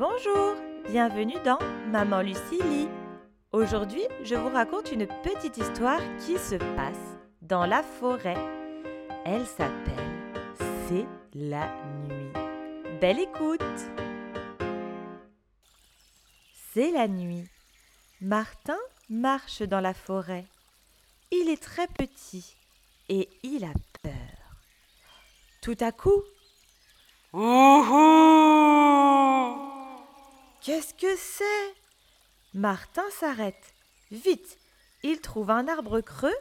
Bonjour, bienvenue dans Maman Lucie Aujourd'hui, je vous raconte une petite histoire qui se passe dans la forêt. Elle s'appelle C'est la nuit. Belle écoute C'est la nuit. Martin marche dans la forêt. Il est très petit et il a peur. Tout à coup, Qu'est-ce que c'est? Martin s'arrête. Vite, il trouve un arbre creux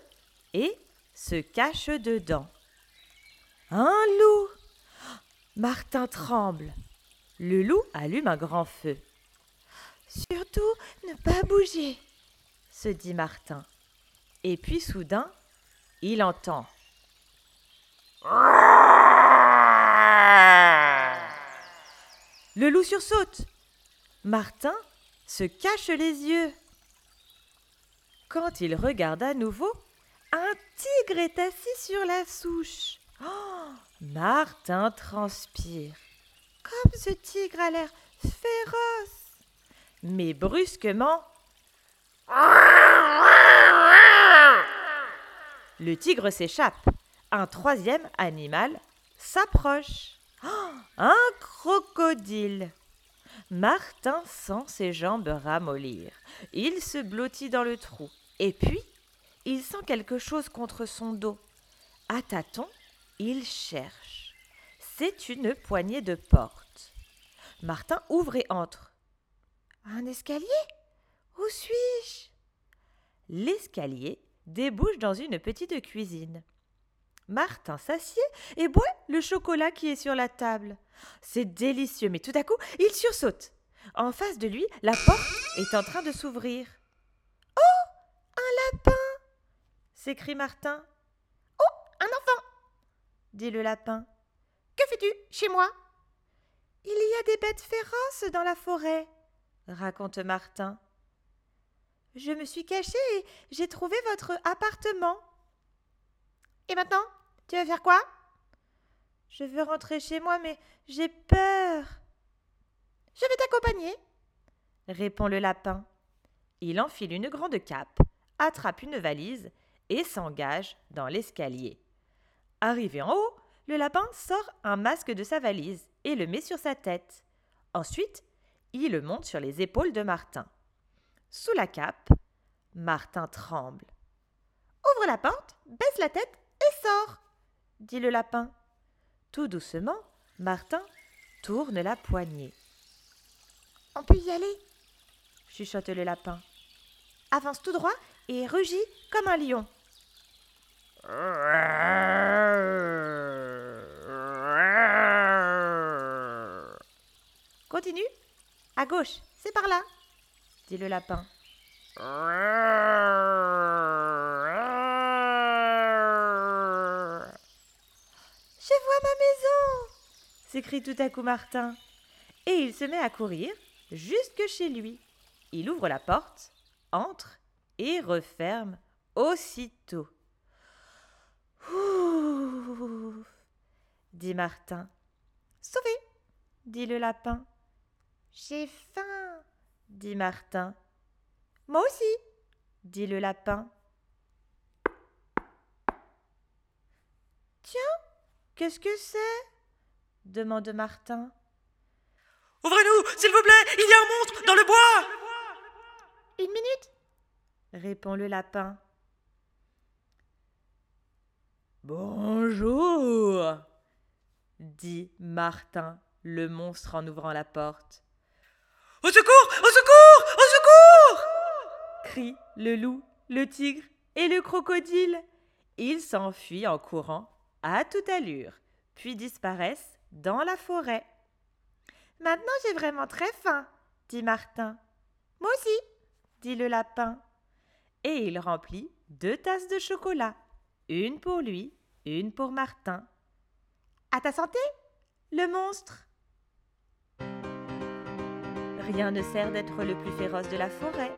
et se cache dedans. Un loup Martin tremble. Le loup allume un grand feu. Surtout ne pas bouger, se dit Martin. Et puis soudain, il entend. Le loup sursaute. Martin se cache les yeux. Quand il regarde à nouveau, un tigre est assis sur la souche. Oh, Martin transpire. Comme ce tigre a l'air féroce. Mais brusquement, le tigre s'échappe. Un troisième animal s'approche. Oh, un crocodile. Martin sent ses jambes ramollir. Il se blottit dans le trou. Et puis, il sent quelque chose contre son dos. À tâtons, il cherche. C'est une poignée de porte. Martin ouvre et entre. Un escalier? Où suis-je? L'escalier débouche dans une petite cuisine. Martin s'assied et boit le chocolat qui est sur la table. C'est délicieux, mais tout à coup, il sursaute. En face de lui, la porte est en train de s'ouvrir. Oh Un lapin s'écrie Martin. Oh Un enfant dit le lapin. Que fais-tu chez moi? Il y a des bêtes féroces dans la forêt, raconte Martin. Je me suis caché et j'ai trouvé votre appartement. Et maintenant tu veux faire quoi? Je veux rentrer chez moi, mais j'ai peur. Je vais t'accompagner, répond le lapin. Il enfile une grande cape, attrape une valise et s'engage dans l'escalier. Arrivé en haut, le lapin sort un masque de sa valise et le met sur sa tête. Ensuite, il le monte sur les épaules de Martin. Sous la cape, Martin tremble. Ouvre la porte, baisse la tête et sors dit le lapin. Tout doucement, Martin tourne la poignée. On peut y aller? chuchote le lapin. Avance tout droit et rugis comme un lion. Continue. À gauche, c'est par là, dit le lapin. S'écrie tout à coup Martin. Et il se met à courir jusque chez lui. Il ouvre la porte, entre et referme aussitôt. Ouf dit Martin. Sauvé dit le lapin. J'ai faim dit Martin. Moi aussi dit le lapin. Tiens, qu'est-ce que c'est? Demande Martin. Ouvrez-nous, s'il vous plaît, il y a un monstre dans le bois Une minute? Répond le lapin. Bonjour dit Martin, le monstre en ouvrant la porte. Au secours Au secours Au secours crient le loup, le tigre et le crocodile. Ils s'enfuient en courant à toute allure, puis disparaissent dans la forêt. Maintenant j'ai vraiment très faim, dit Martin. Moi aussi, dit le lapin. Et il remplit deux tasses de chocolat, une pour lui, une pour Martin. À ta santé, le monstre. Rien ne sert d'être le plus féroce de la forêt.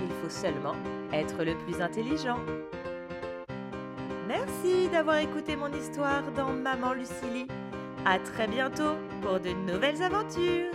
Il faut seulement être le plus intelligent. Merci d'avoir écouté mon histoire dans Maman Lucilie. À très bientôt pour de nouvelles aventures